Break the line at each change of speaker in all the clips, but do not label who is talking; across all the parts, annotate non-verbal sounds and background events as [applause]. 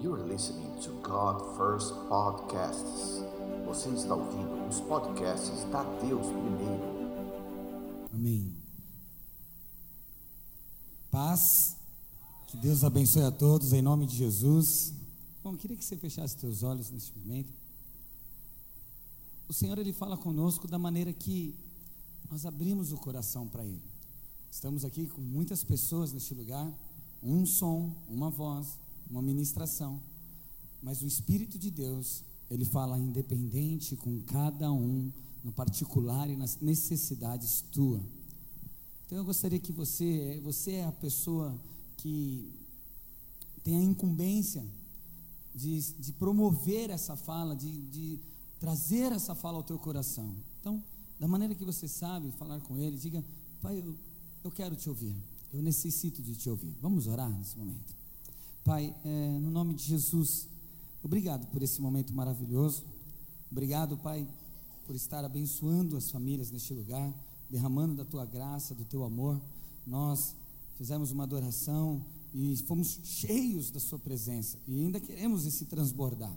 Listening to God First Podcasts. Você está ouvindo os podcasts da Deus Primeiro.
Amém. Paz. Que Deus abençoe a todos em nome de Jesus. Bom, queria que você fechasse seus olhos neste momento. O Senhor ele fala conosco da maneira que nós abrimos o coração para ele. Estamos aqui com muitas pessoas neste lugar, um som, uma voz, uma ministração, mas o Espírito de Deus, ele fala independente com cada um, no particular e nas necessidades tua. Então eu gostaria que você, você é a pessoa que tem a incumbência de, de promover essa fala, de, de trazer essa fala ao teu coração. Então, da maneira que você sabe falar com ele, diga, Pai, eu, eu quero te ouvir, eu necessito de te ouvir. Vamos orar nesse momento. Pai, é, no nome de Jesus, obrigado por esse momento maravilhoso. Obrigado, Pai, por estar abençoando as famílias neste lugar, derramando da tua graça, do teu amor. Nós fizemos uma adoração e fomos cheios da Sua presença e ainda queremos esse transbordar.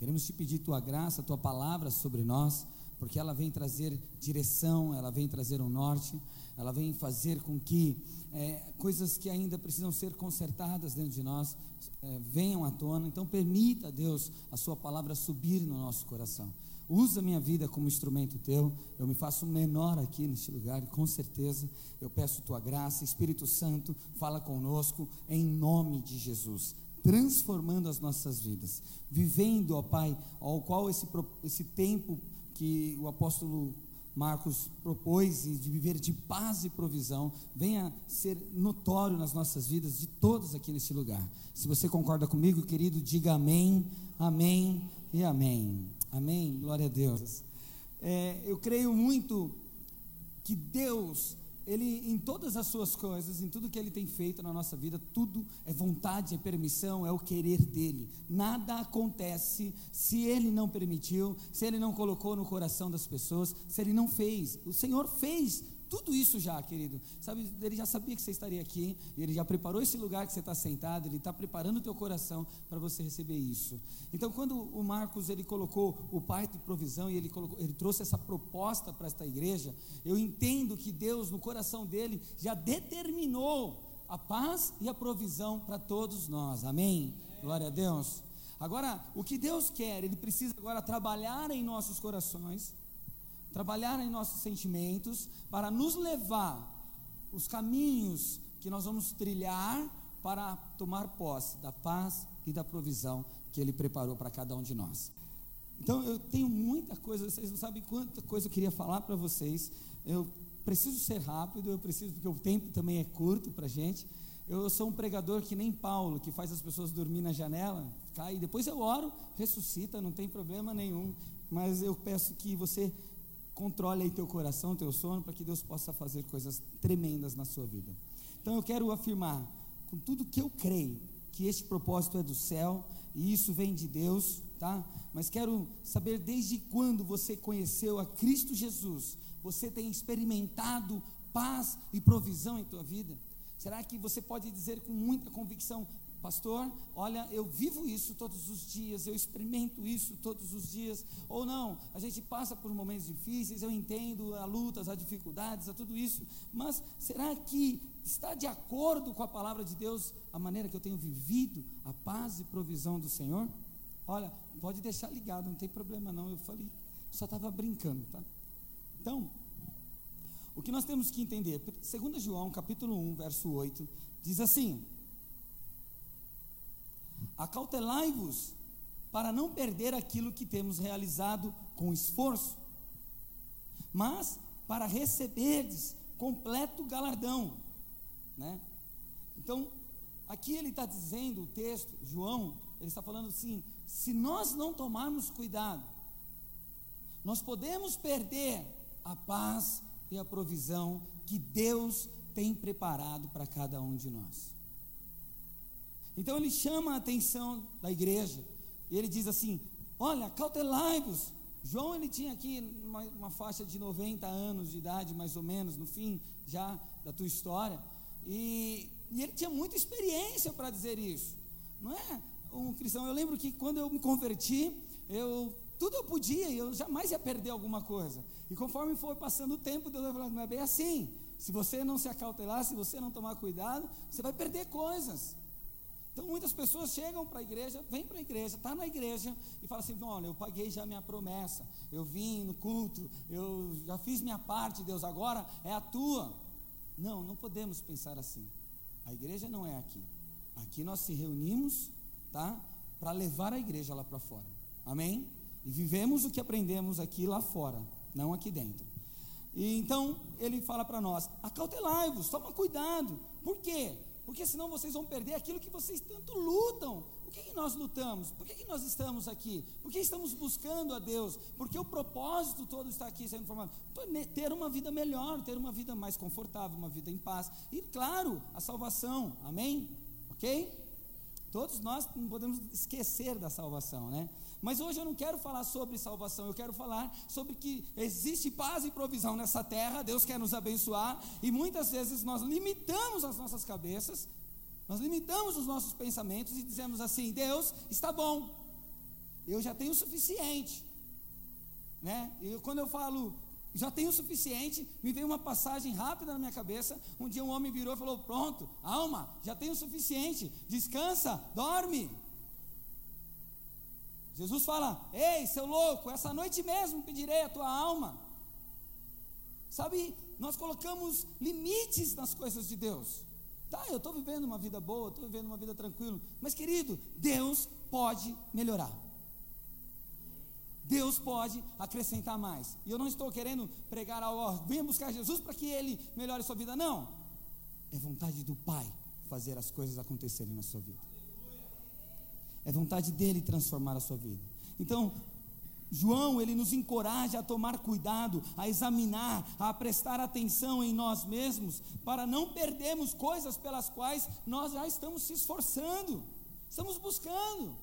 Queremos te pedir tua graça, tua palavra sobre nós, porque ela vem trazer direção, ela vem trazer um norte, ela vem fazer com que é, coisas que ainda precisam ser consertadas dentro de nós é, venham à tona. Então, permita, Deus, a Sua palavra subir no nosso coração. Usa minha vida como instrumento teu. Eu me faço menor aqui neste lugar, com certeza eu peço tua graça, Espírito Santo, fala conosco em nome de Jesus, transformando as nossas vidas, vivendo, ó Pai, ao qual esse, esse tempo que o apóstolo Marcos propôs e de viver de paz e provisão venha ser notório nas nossas vidas de todos aqui neste lugar. Se você concorda comigo, querido, diga amém, amém e amém. Amém? Glória a Deus. É, eu creio muito que Deus, Ele, em todas as suas coisas, em tudo que Ele tem feito na nossa vida, tudo é vontade, é permissão, é o querer dEle. Nada acontece se Ele não permitiu, se Ele não colocou no coração das pessoas, se Ele não fez. O Senhor fez tudo isso já, querido. Sabe, ele já sabia que você estaria aqui, ele já preparou esse lugar que você está sentado, ele está preparando o teu coração para você receber isso. Então, quando o Marcos ele colocou o pai de provisão e ele, colocou, ele trouxe essa proposta para esta igreja, eu entendo que Deus, no coração dele, já determinou a paz e a provisão para todos nós. Amém? Glória a Deus. Agora, o que Deus quer, Ele precisa agora trabalhar em nossos corações trabalhar em nossos sentimentos, para nos levar os caminhos que nós vamos trilhar para tomar posse da paz e da provisão que Ele preparou para cada um de nós. Então eu tenho muita coisa, vocês não sabem quanta coisa eu queria falar para vocês. Eu preciso ser rápido, eu preciso, porque o tempo também é curto para a gente. Eu sou um pregador que nem Paulo, que faz as pessoas dormir na janela, cai, depois eu oro, ressuscita, não tem problema nenhum. Mas eu peço que você Controle aí teu coração, teu sono, para que Deus possa fazer coisas tremendas na sua vida. Então eu quero afirmar, com tudo que eu creio, que este propósito é do céu e isso vem de Deus, tá? Mas quero saber desde quando você conheceu a Cristo Jesus, você tem experimentado paz e provisão em tua vida? Será que você pode dizer com muita convicção, Pastor, olha, eu vivo isso todos os dias, eu experimento isso todos os dias. Ou não, a gente passa por momentos difíceis, eu entendo a lutas, as dificuldades, a tudo isso, mas será que está de acordo com a palavra de Deus a maneira que eu tenho vivido a paz e provisão do Senhor? Olha, pode deixar ligado, não tem problema não, eu falei, só estava brincando, tá? Então, o que nós temos que entender, 2 João capítulo 1, verso 8, diz assim: Acautelai-vos para não perder aquilo que temos realizado com esforço, mas para receberdes completo galardão, né? Então, aqui ele está dizendo, o texto, João, ele está falando assim: se nós não tomarmos cuidado, nós podemos perder a paz e a provisão que Deus tem preparado para cada um de nós. Então ele chama a atenção da igreja e ele diz assim: Olha, cautelai-vos. João ele tinha aqui uma, uma, faixa de 90 anos de idade, mais ou menos, no fim já da tua história, e, e ele tinha muita experiência para dizer isso, não é? um cristão. Eu lembro que quando eu me converti, eu tudo eu podia, eu jamais ia perder alguma coisa. E conforme foi passando o tempo, Deus vai falando, não é bem assim. Se você não se acautelar, se você não tomar cuidado, você vai perder coisas. Então muitas pessoas chegam para a igreja, vêm para a igreja, está na igreja e falam assim: olha, eu paguei já minha promessa, eu vim no culto, eu já fiz minha parte, Deus, agora é a tua. Não, não podemos pensar assim. A igreja não é aqui. Aqui nós se reunimos, tá? Para levar a igreja lá para fora. Amém? E vivemos o que aprendemos aqui lá fora, não aqui dentro. E então ele fala para nós: acautelai-vos, toma cuidado. Por quê? Porque senão vocês vão perder aquilo que vocês tanto lutam. Por que, que nós lutamos? Por que, que nós estamos aqui? Por que estamos buscando a Deus? Porque o propósito todo está aqui sendo formado. Ter uma vida melhor, ter uma vida mais confortável, uma vida em paz. E claro, a salvação. Amém? Ok? Todos nós não podemos esquecer da salvação, né? Mas hoje eu não quero falar sobre salvação, eu quero falar sobre que existe paz e provisão nessa terra, Deus quer nos abençoar, e muitas vezes nós limitamos as nossas cabeças, nós limitamos os nossos pensamentos e dizemos assim: Deus está bom, eu já tenho o suficiente, né? E quando eu falo já tenho o suficiente, me veio uma passagem rápida na minha cabeça. Um dia um homem virou e falou: Pronto, alma, já tenho o suficiente, descansa, dorme. Jesus fala: Ei, seu louco, essa noite mesmo pedirei a tua alma. Sabe, nós colocamos limites nas coisas de Deus. Tá, eu estou vivendo uma vida boa, estou vivendo uma vida tranquila, mas querido, Deus pode melhorar. Deus pode acrescentar mais. E eu não estou querendo pregar ao, ó, venha buscar Jesus para que ele melhore a sua vida, não. É vontade do Pai fazer as coisas acontecerem na sua vida. É vontade dele transformar a sua vida. Então, João, ele nos encoraja a tomar cuidado, a examinar, a prestar atenção em nós mesmos, para não perdermos coisas pelas quais nós já estamos se esforçando, estamos buscando.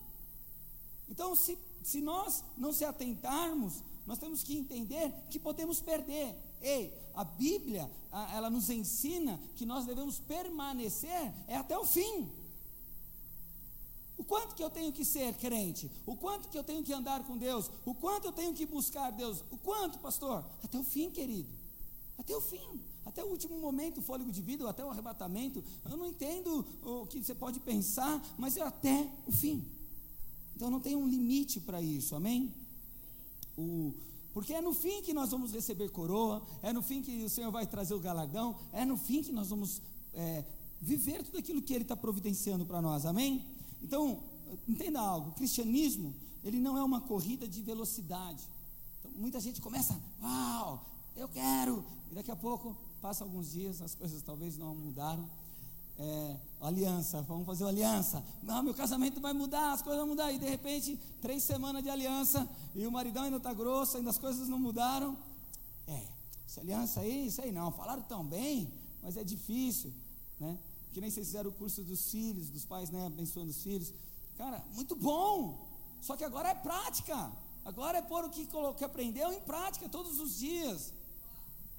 Então, se, se nós não se atentarmos, nós temos que entender que podemos perder. Ei, a Bíblia, ela nos ensina que nós devemos permanecer é até o fim. O quanto que eu tenho que ser crente? O quanto que eu tenho que andar com Deus? O quanto eu tenho que buscar Deus? O quanto, pastor? Até o fim, querido. Até o fim. Até o último momento, o fôlego de vida, ou até o arrebatamento. Eu não entendo o que você pode pensar, mas é até o fim. Então não tem um limite para isso, amém? O, porque é no fim que nós vamos receber coroa, é no fim que o Senhor vai trazer o galardão, é no fim que nós vamos é, viver tudo aquilo que Ele está providenciando para nós, amém? Então, entenda algo: o cristianismo, ele não é uma corrida de velocidade. Então, muita gente começa, uau, eu quero, e daqui a pouco, passa alguns dias, as coisas talvez não mudaram. É, aliança, vamos fazer uma aliança. Não, meu casamento vai mudar, as coisas vão mudar. E de repente, três semanas de aliança, e o maridão ainda está grosso, ainda as coisas não mudaram. É, essa aliança aí, isso aí não. Falaram tão bem, mas é difícil, né? Que nem vocês fizeram o curso dos filhos, dos pais, né, abençoando os filhos. Cara, muito bom. Só que agora é prática. Agora é pôr o que, que aprendeu em prática todos os dias.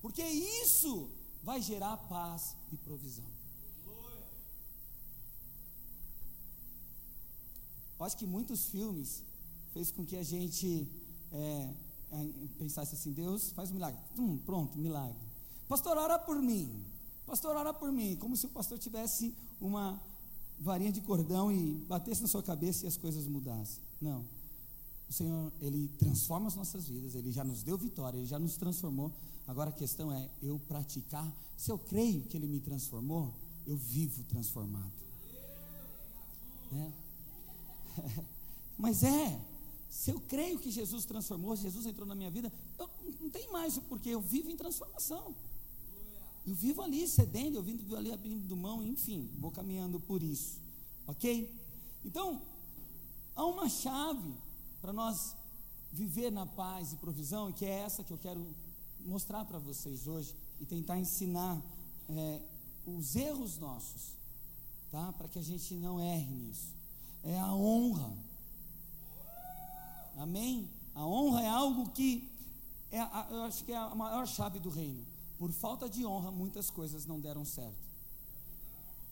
Porque isso vai gerar paz e provisão. Eu acho que muitos filmes fez com que a gente é, é, pensasse assim, Deus faz um milagre. Hum, pronto, milagre. Pastor, ora por mim. Pastor, ora por mim, como se o pastor tivesse uma varinha de cordão e batesse na sua cabeça e as coisas mudassem. Não. O Senhor, Ele transforma as nossas vidas, Ele já nos deu vitória, Ele já nos transformou. Agora a questão é eu praticar. Se eu creio que Ele me transformou, eu vivo transformado. É. [laughs] Mas é, se eu creio que Jesus transformou, Jesus entrou na minha vida, eu não tem mais o porquê, eu vivo em transformação. Eu vivo ali cedendo, eu vivo ali abrindo mão, enfim, vou caminhando por isso. Ok? Então, há uma chave para nós viver na paz e provisão, que é essa que eu quero mostrar para vocês hoje e tentar ensinar é, os erros nossos, tá? Para que a gente não erre nisso. É a honra. Amém? A honra é algo que é, eu acho que é a maior chave do reino por falta de honra, muitas coisas não deram certo.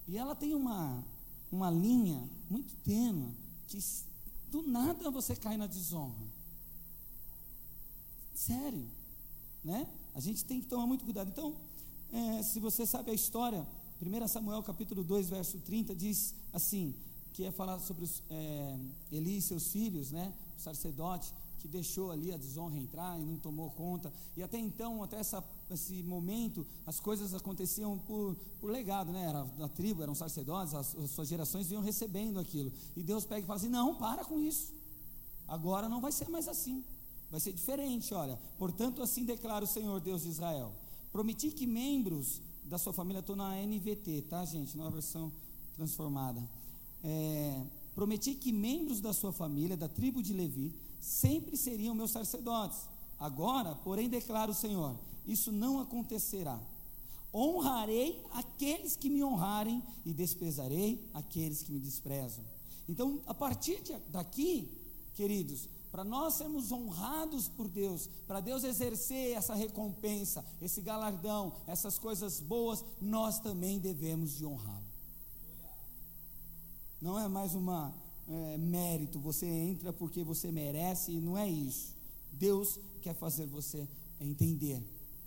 E ela tem uma, uma linha muito tênue que do nada você cai na desonra. Sério, né? A gente tem que tomar muito cuidado. Então, é, se você sabe a história, 1 Samuel capítulo 2, verso 30, diz assim, que é falar sobre os, é, Eli e seus filhos, né? O sacerdote, que deixou ali a desonra entrar e não tomou conta. E até então, até essa, esse momento, as coisas aconteciam por, por legado, né? Era da tribo, eram sacerdotes, as, as suas gerações vinham recebendo aquilo. E Deus pega e fala assim: não, para com isso. Agora não vai ser mais assim. Vai ser diferente, olha. Portanto, assim declara o Senhor Deus de Israel: Prometi que membros da sua família, estou na NVT, tá, gente? Nova versão transformada. É, prometi que membros da sua família, da tribo de Levi, sempre seriam meus sacerdotes. Agora, porém, declara o Senhor: isso não acontecerá. Honrarei aqueles que me honrarem e desprezarei aqueles que me desprezam. Então, a partir de, daqui, queridos, para nós sermos honrados por Deus, para Deus exercer essa recompensa, esse galardão, essas coisas boas, nós também devemos de honrá-lo. Não é mais uma é, mérito, você entra porque você merece, e não é isso. Deus quer fazer você entender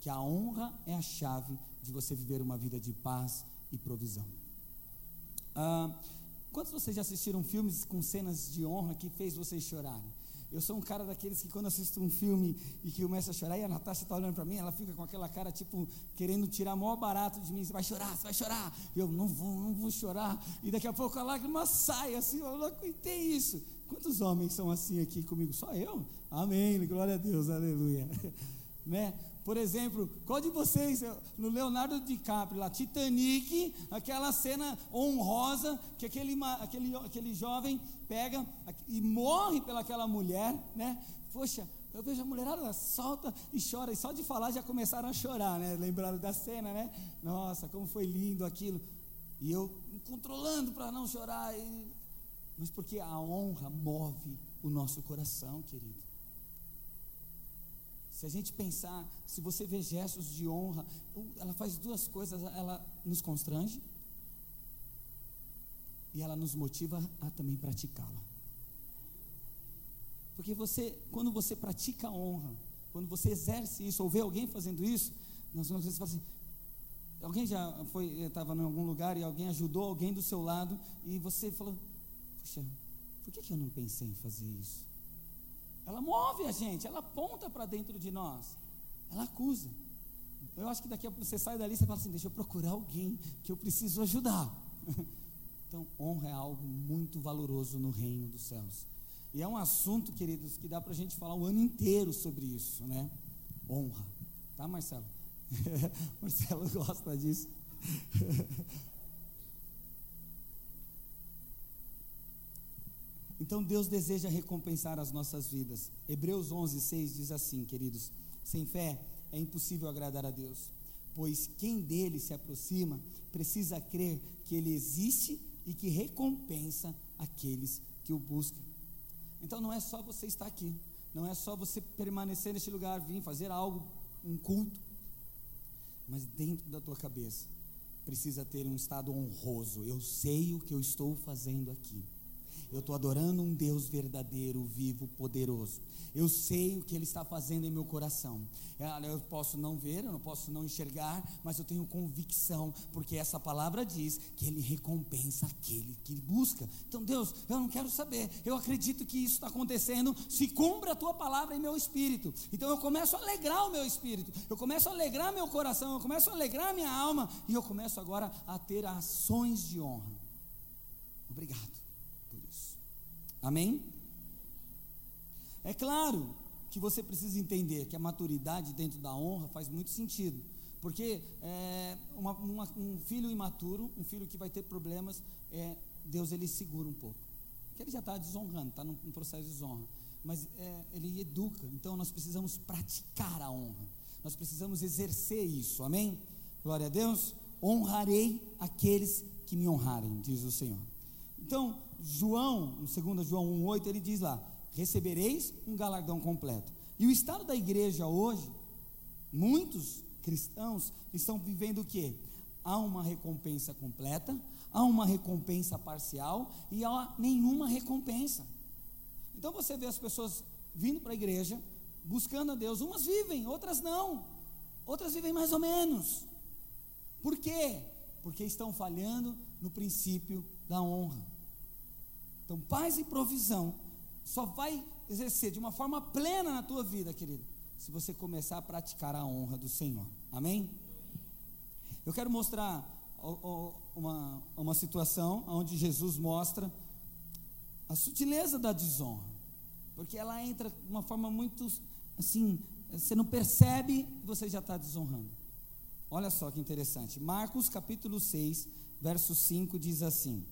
que a honra é a chave de você viver uma vida de paz e provisão. Ah, quantos de vocês já assistiram filmes com cenas de honra que fez vocês chorarem? Eu sou um cara daqueles que quando assisto um filme e que começa a chorar, e a Natasha está olhando para mim, ela fica com aquela cara, tipo, querendo tirar maior barato de mim, você vai chorar, você vai chorar. Eu não vou, não vou chorar. E daqui a pouco a lágrima sai, assim, eu não aguentei isso. Quantos homens são assim aqui comigo? Só eu? Amém, glória a Deus, aleluia. [laughs] né? Por exemplo, qual de vocês, no Leonardo DiCaprio, lá, Titanic, aquela cena honrosa que aquele, aquele, aquele jovem pega e morre pelaquela mulher, né? Poxa, eu vejo a mulherada solta e chora, e só de falar já começaram a chorar, né? Lembraram da cena, né? Nossa, como foi lindo aquilo. E eu controlando para não chorar. E... Mas porque a honra move o nosso coração, querido. Se a gente pensar, se você vê gestos de honra, ela faz duas coisas, ela nos constrange e ela nos motiva a também praticá-la. Porque você, quando você pratica a honra, quando você exerce isso, ou vê alguém fazendo isso, nós vamos falar assim, alguém já foi, estava em algum lugar e alguém ajudou alguém do seu lado e você falou, puxa, por que, que eu não pensei em fazer isso? Ela move a gente, ela aponta para dentro de nós, ela acusa. Eu acho que daqui a pouco você sai dali e você fala assim: deixa eu procurar alguém que eu preciso ajudar. [laughs] Então, honra é algo muito valoroso no reino dos céus. E é um assunto, queridos, que dá para a gente falar o ano inteiro sobre isso, né? Honra. Tá, Marcelo? [laughs] Marcelo gosta disso. [laughs] Então Deus deseja recompensar as nossas vidas. Hebreus 11, 6 diz assim, queridos: sem fé é impossível agradar a Deus, pois quem dele se aproxima precisa crer que ele existe e que recompensa aqueles que o buscam. Então não é só você estar aqui, não é só você permanecer neste lugar, vir fazer algo, um culto, mas dentro da tua cabeça precisa ter um estado honroso. Eu sei o que eu estou fazendo aqui. Eu estou adorando um Deus verdadeiro, vivo, poderoso. Eu sei o que Ele está fazendo em meu coração. Eu posso não ver, eu não posso não enxergar, mas eu tenho convicção, porque essa palavra diz que Ele recompensa aquele que busca. Então, Deus, eu não quero saber. Eu acredito que isso está acontecendo. Se cumpra a tua palavra em meu espírito. Então, eu começo a alegrar o meu espírito. Eu começo a alegrar meu coração. Eu começo a alegrar minha alma. E eu começo agora a ter ações de honra. Obrigado. Amém? É claro que você precisa entender que a maturidade dentro da honra faz muito sentido. Porque é, uma, uma, um filho imaturo, um filho que vai ter problemas, é, Deus ele segura um pouco. Porque ele já está desonrando, está num, num, processo de desonra. Mas é, ele educa, então nós precisamos praticar a honra. Nós precisamos exercer isso, amém? Glória a Deus. Honrarei aqueles que me honrarem, diz o Senhor. Então, João, no 2 João 1,8, ele diz lá: recebereis um galardão completo. E o estado da igreja hoje, muitos cristãos estão vivendo o que? há uma recompensa completa, há uma recompensa parcial e há nenhuma recompensa. Então você vê as pessoas vindo para a igreja, buscando a Deus, umas vivem, outras não, outras vivem mais ou menos. Por quê? Porque estão falhando no princípio da honra. Então, paz e provisão só vai exercer de uma forma plena na tua vida, querido, se você começar a praticar a honra do Senhor. Amém? Eu quero mostrar uma, uma situação onde Jesus mostra a sutileza da desonra, porque ela entra de uma forma muito assim, você não percebe você já está desonrando. Olha só que interessante. Marcos capítulo 6, verso 5 diz assim: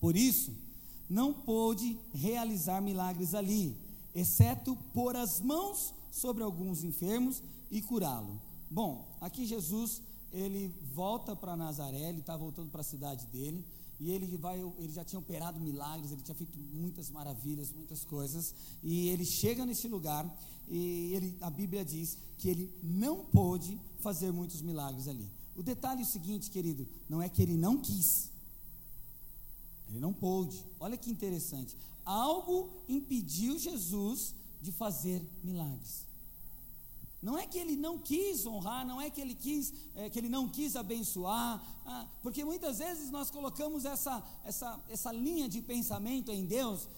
Por isso, não pôde realizar milagres ali, exceto pôr as mãos sobre alguns enfermos e curá-lo. Bom, aqui Jesus ele volta para Nazaré, ele está voltando para a cidade dele, e ele vai, ele já tinha operado milagres, ele tinha feito muitas maravilhas, muitas coisas, e ele chega nesse lugar e ele, a Bíblia diz que ele não pôde fazer muitos milagres ali. O detalhe é o seguinte, querido, não é que ele não quis, ele não pôde. Olha que interessante. Algo impediu Jesus de fazer milagres. Não é que ele não quis honrar, não é que ele quis, é, que ele não quis abençoar, ah, porque muitas vezes nós colocamos essa, essa, essa linha de pensamento em Deus.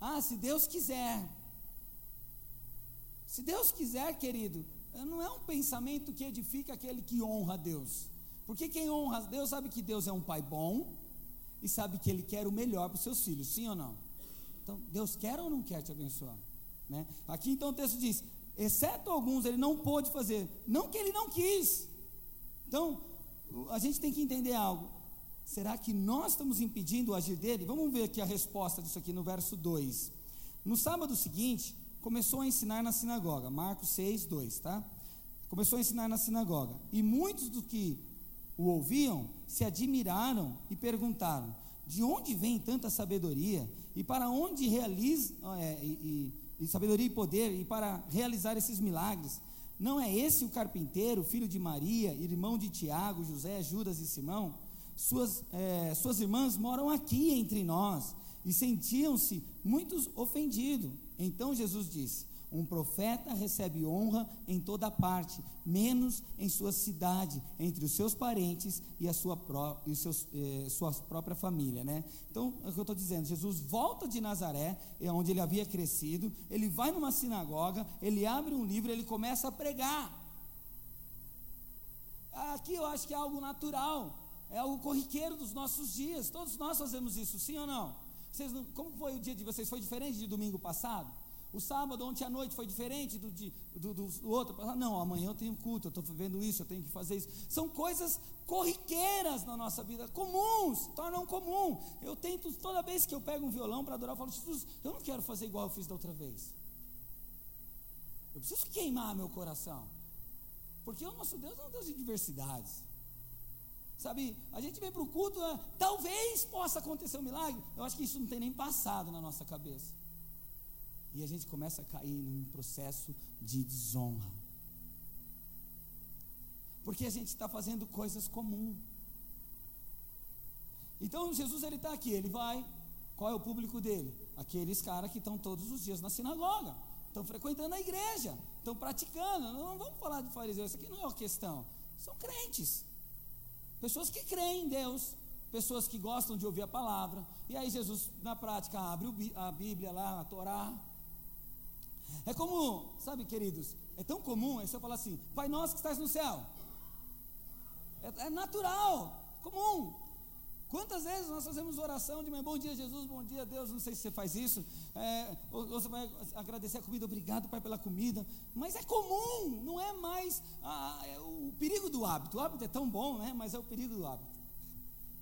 Ah, se Deus quiser. Se Deus quiser, querido, não é um pensamento que edifica aquele que honra a Deus. Porque quem honra a Deus sabe que Deus é um pai bom e sabe que Ele quer o melhor para os seus filhos, sim ou não? Então, Deus quer ou não quer te abençoar? Né? Aqui então o texto diz: exceto alguns, ele não pôde fazer, não que ele não quis. Então, a gente tem que entender algo. Será que nós estamos impedindo o agir dele? Vamos ver aqui a resposta disso aqui no verso 2. No sábado seguinte, começou a ensinar na sinagoga, Marcos 6, 2, tá? Começou a ensinar na sinagoga. E muitos dos que o ouviam se admiraram e perguntaram: de onde vem tanta sabedoria? E para onde realiza. É, e, e, e sabedoria e poder, e para realizar esses milagres. Não é esse o carpinteiro, filho de Maria, irmão de Tiago, José, Judas e Simão? Suas, é, suas irmãs moram aqui entre nós e sentiam-se muitos ofendidos. Então Jesus disse: um profeta recebe honra em toda parte, menos em sua cidade, entre os seus parentes e a sua, pró e seus, eh, sua própria família. Né? Então, é o que eu estou dizendo: Jesus volta de Nazaré, é onde ele havia crescido, ele vai numa sinagoga, ele abre um livro, ele começa a pregar. Aqui eu acho que é algo natural, é algo corriqueiro dos nossos dias, todos nós fazemos isso, sim ou não? Vocês, como foi o dia de vocês? Foi diferente de domingo passado? O sábado, ontem à noite, foi diferente do, do, do outro. Não, amanhã eu tenho culto, eu estou vendo isso, eu tenho que fazer isso. São coisas corriqueiras na nossa vida, comuns, tornam comum. Eu tento, toda vez que eu pego um violão para adorar, eu falo, Jesus, eu não quero fazer igual eu fiz da outra vez. Eu preciso queimar meu coração. Porque o nosso Deus é um Deus de diversidades. Sabe, a gente vem para o culto, né? talvez possa acontecer um milagre. Eu acho que isso não tem nem passado na nossa cabeça. E a gente começa a cair num processo de desonra. Porque a gente está fazendo coisas comuns. Então Jesus ele está aqui, ele vai. Qual é o público dele? Aqueles caras que estão todos os dias na sinagoga, estão frequentando a igreja, estão praticando. Não vamos falar de fariseus, isso aqui não é uma questão. São crentes, pessoas que creem em Deus, pessoas que gostam de ouvir a palavra. E aí Jesus, na prática, abre a Bíblia lá, a Torá, é como, sabe, queridos, é tão comum, é só falar assim, Pai nosso que estás no céu. É, é natural, comum. Quantas vezes nós fazemos oração de bom dia, Jesus, bom dia, Deus, não sei se você faz isso, é, ou, ou, você vai agradecer a comida, obrigado, Pai, pela comida, mas é comum, não é mais é o perigo do hábito. O hábito é tão bom, né? Mas é o perigo do hábito.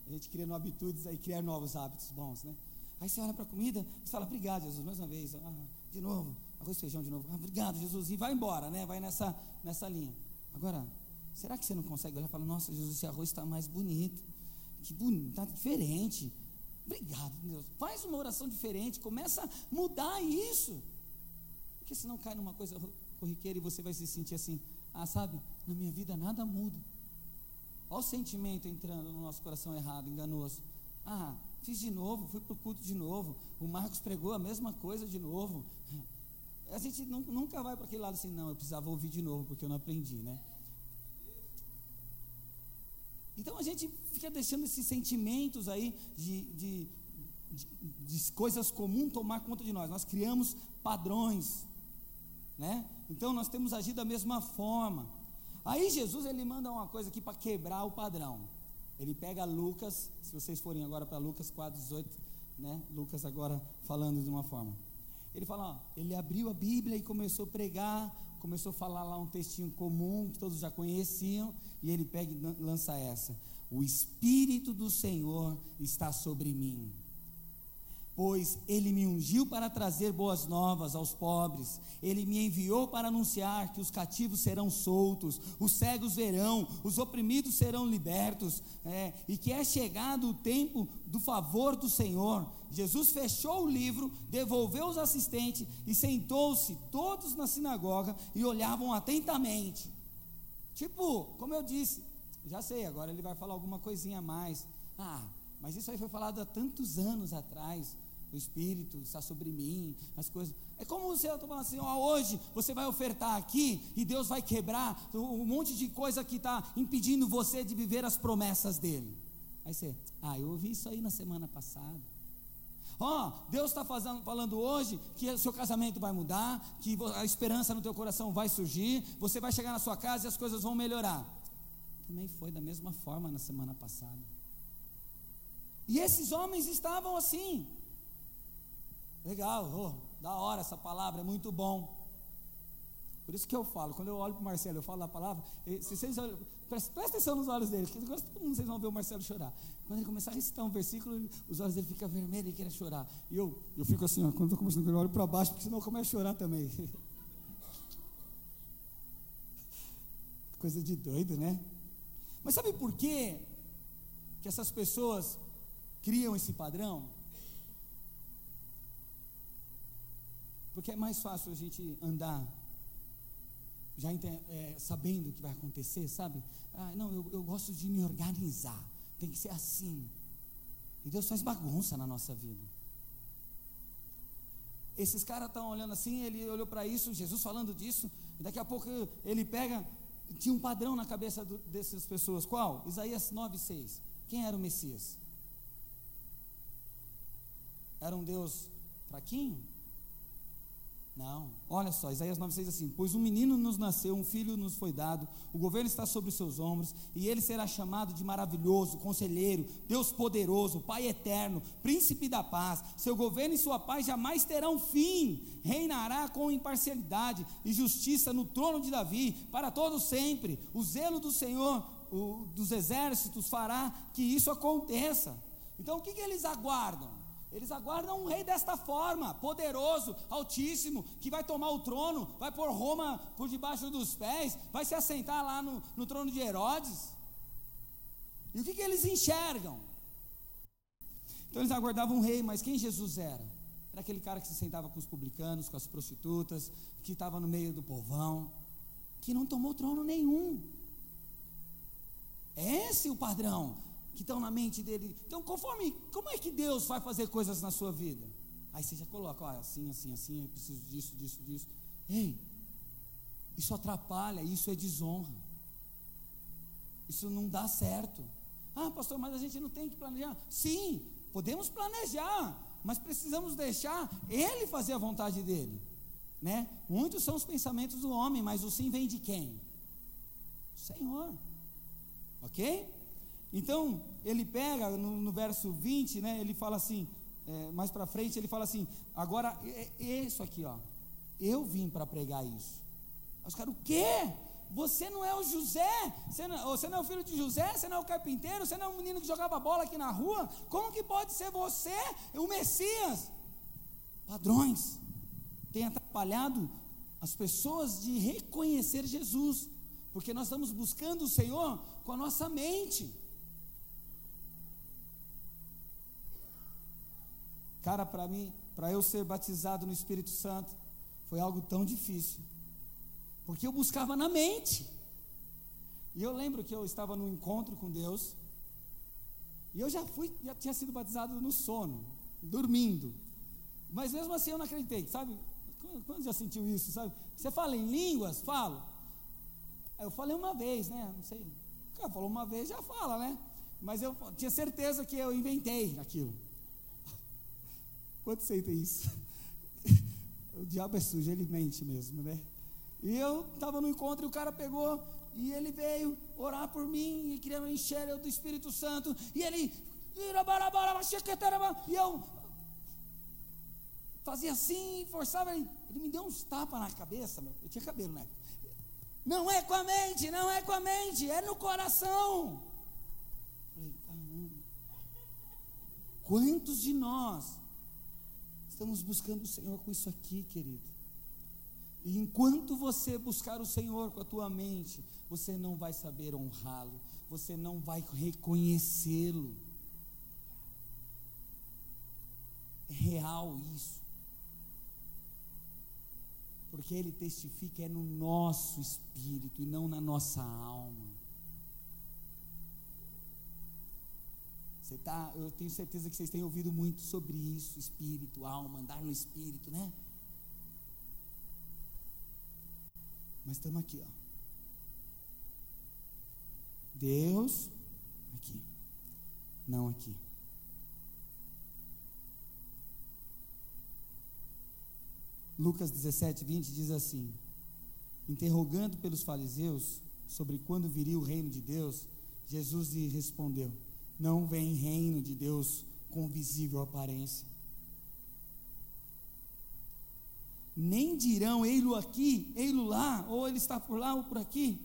A gente criando habitudes aí, criar novos hábitos bons, né? Aí você olha para a comida, você fala, obrigado, Jesus, mais uma vez, ah, de novo, arroz e feijão de novo. Ah, obrigado, Jesus. E vai embora, né? Vai nessa, nessa linha. Agora, será que você não consegue olhar e falar, nossa, Jesus, esse arroz está mais bonito. Que bonito, está diferente. Obrigado, Deus. Faz uma oração diferente, começa a mudar isso. Porque senão cai numa coisa corriqueira e você vai se sentir assim, ah, sabe, na minha vida nada muda. Olha o sentimento entrando no nosso coração errado, enganoso. Ah, fiz de novo, fui para o culto de novo. O Marcos pregou a mesma coisa de novo. A gente nunca vai para aquele lado assim, não, eu precisava ouvir de novo, porque eu não aprendi, né? Então a gente fica deixando esses sentimentos aí de, de, de, de coisas comuns tomar conta de nós. Nós criamos padrões, né? Então nós temos agido da mesma forma. Aí Jesus ele manda uma coisa aqui para quebrar o padrão. Ele pega Lucas, se vocês forem agora para Lucas 4:18, né? Lucas agora falando de uma forma. Ele fala, ó, ele abriu a Bíblia e começou a pregar, começou a falar lá um textinho comum que todos já conheciam, e ele pega e lança essa: O Espírito do Senhor está sobre mim pois ele me ungiu para trazer boas novas aos pobres, ele me enviou para anunciar que os cativos serão soltos, os cegos verão, os oprimidos serão libertos, é, e que é chegado o tempo do favor do Senhor. Jesus fechou o livro, devolveu os assistentes e sentou-se todos na sinagoga e olhavam atentamente. Tipo, como eu disse, já sei, agora ele vai falar alguma coisinha a mais. Ah, mas isso aí foi falado há tantos anos atrás o Espírito está sobre mim, as coisas. É como se eu estou falando assim, ó, hoje você vai ofertar aqui e Deus vai quebrar um monte de coisa que está impedindo você de viver as promessas dele. Aí você, ah, eu ouvi isso aí na semana passada. Ó, oh, Deus está falando hoje que o seu casamento vai mudar, que a esperança no teu coração vai surgir, você vai chegar na sua casa e as coisas vão melhorar. Também foi da mesma forma na semana passada. E esses homens estavam assim, Legal, oh, da hora essa palavra, é muito bom. Por isso que eu falo, quando eu olho para o Marcelo, eu falo da palavra, se vocês olham, presta, presta atenção nos olhos dele, porque todo mundo vocês vão ver o Marcelo chorar. Quando ele começar a recitar um versículo, os olhos dele ficam vermelhos e quer chorar. E eu, eu fico assim, ó, quando estou começando, eu olho para baixo, porque senão eu começo a chorar também. [laughs] Coisa de doido, né? Mas sabe por quê que essas pessoas criam esse padrão? Porque é mais fácil a gente andar já é, sabendo o que vai acontecer, sabe? Ah, não, eu, eu gosto de me organizar, tem que ser assim. E Deus faz bagunça na nossa vida. Esses caras estão olhando assim, ele olhou para isso, Jesus falando disso, daqui a pouco ele pega, tinha um padrão na cabeça do, dessas pessoas, qual? Isaías 9,6. Quem era o Messias? Era um Deus fraquinho? Não, olha só, Isaías 9,6 assim: Pois um menino nos nasceu, um filho nos foi dado, o governo está sobre os seus ombros, e ele será chamado de maravilhoso, conselheiro, Deus poderoso, Pai eterno, príncipe da paz. Seu governo e sua paz jamais terão fim, reinará com imparcialidade e justiça no trono de Davi, para todo sempre. O zelo do Senhor, o, dos exércitos, fará que isso aconteça. Então, o que, que eles aguardam? Eles aguardam um rei desta forma, poderoso, altíssimo, que vai tomar o trono, vai pôr Roma por debaixo dos pés, vai se assentar lá no, no trono de Herodes. E o que, que eles enxergam? Então eles aguardavam um rei, mas quem Jesus era? Era aquele cara que se sentava com os publicanos, com as prostitutas, que estava no meio do povão, que não tomou trono nenhum. Esse é o padrão que estão na mente dele. Então, conforme, como é que Deus vai fazer coisas na sua vida? Aí você já coloca, olha, assim, assim, assim, eu preciso disso, disso, disso. Ei, isso atrapalha, isso é desonra. Isso não dá certo. Ah, pastor, mas a gente não tem que planejar. Sim, podemos planejar, mas precisamos deixar ele fazer a vontade dele. Né? Muitos são os pensamentos do homem, mas o sim vem de quem? Senhor. Ok? Então, ele pega no, no verso 20, né, ele fala assim, é, mais para frente, ele fala assim: agora, é, é isso aqui, ó, eu vim para pregar isso. Os caras, o quê? Você não é o José? Você não, você não, é o filho de José? Você não é o carpinteiro? Você não é o menino que jogava bola aqui na rua? Como que pode ser você o Messias? Padrões têm atrapalhado as pessoas de reconhecer Jesus, porque nós estamos buscando o Senhor com a nossa mente. Cara, para mim, para eu ser batizado no Espírito Santo, foi algo tão difícil. Porque eu buscava na mente. E eu lembro que eu estava no encontro com Deus, e eu já fui, já tinha sido batizado no sono, dormindo. Mas mesmo assim eu não acreditei, sabe? Quando já sentiu isso, sabe? Você fala em línguas? Falo. Eu falei uma vez, né? Não sei. O cara falou uma vez, já fala, né? Mas eu tinha certeza que eu inventei aquilo. Quanto aceita isso? [laughs] O diabo é sujo, ele mente mesmo, né? E eu estava no encontro e o cara pegou e ele veio orar por mim e queria me encher eu do Espírito Santo. E ele. E eu fazia assim, forçava ele. Ele me deu uns tapas na cabeça, meu. Eu tinha cabelo né? Não é com a mente, não é com a mente, é no coração. Falei, caramba. Quantos de nós estamos buscando o Senhor com isso aqui, querido? E enquanto você buscar o Senhor com a tua mente, você não vai saber honrá-lo, você não vai reconhecê-lo. É real isso. Porque ele testifica é no nosso espírito e não na nossa alma. Você tá, eu tenho certeza que vocês têm ouvido muito sobre isso, espírito, alma, andar no espírito, né? Mas estamos aqui, ó. Deus aqui, não aqui. Lucas 17, 20 diz assim: Interrogando pelos fariseus sobre quando viria o reino de Deus, Jesus lhe respondeu: Não vem reino de Deus com visível aparência. Nem dirão, ei-lo aqui, ei-lo lá, ou ele está por lá ou por aqui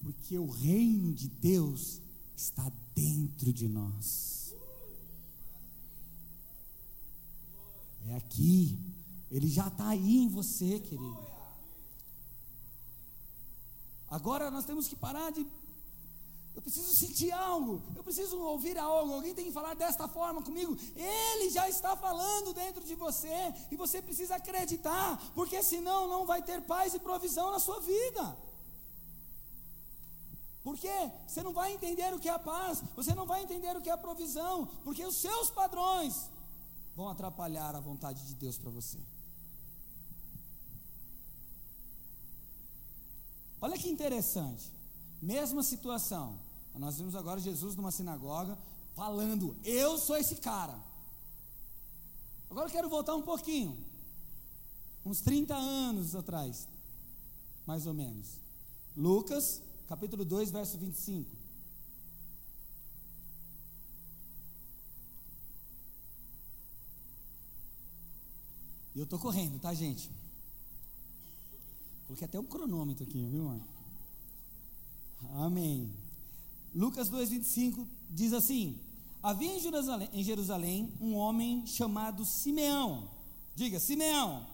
porque o reino de Deus está dentro de nós. É aqui, ele já está aí em você, querido. Agora nós temos que parar de. Eu preciso sentir algo, eu preciso ouvir algo, alguém tem que falar desta forma comigo. Ele já está falando dentro de você, e você precisa acreditar, porque senão não vai ter paz e provisão na sua vida. Porque você não vai entender o que é a paz, você não vai entender o que é a provisão, porque os seus padrões vão atrapalhar a vontade de Deus para você. Olha que interessante, mesma situação. Nós vimos agora Jesus numa sinagoga falando: Eu sou esse cara. Agora eu quero voltar um pouquinho, uns 30 anos atrás, mais ou menos. Lucas capítulo 2, verso 25. E eu estou correndo, tá, gente? Coloquei até um cronômetro aqui, viu, mano? Amém. Lucas 2,25 diz assim: Havia em Jerusalém, em Jerusalém um homem chamado Simeão. Diga, Simeão.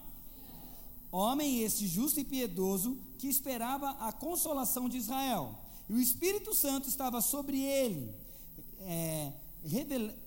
Homem este justo e piedoso, que esperava a consolação de Israel. E o Espírito Santo estava sobre ele. É,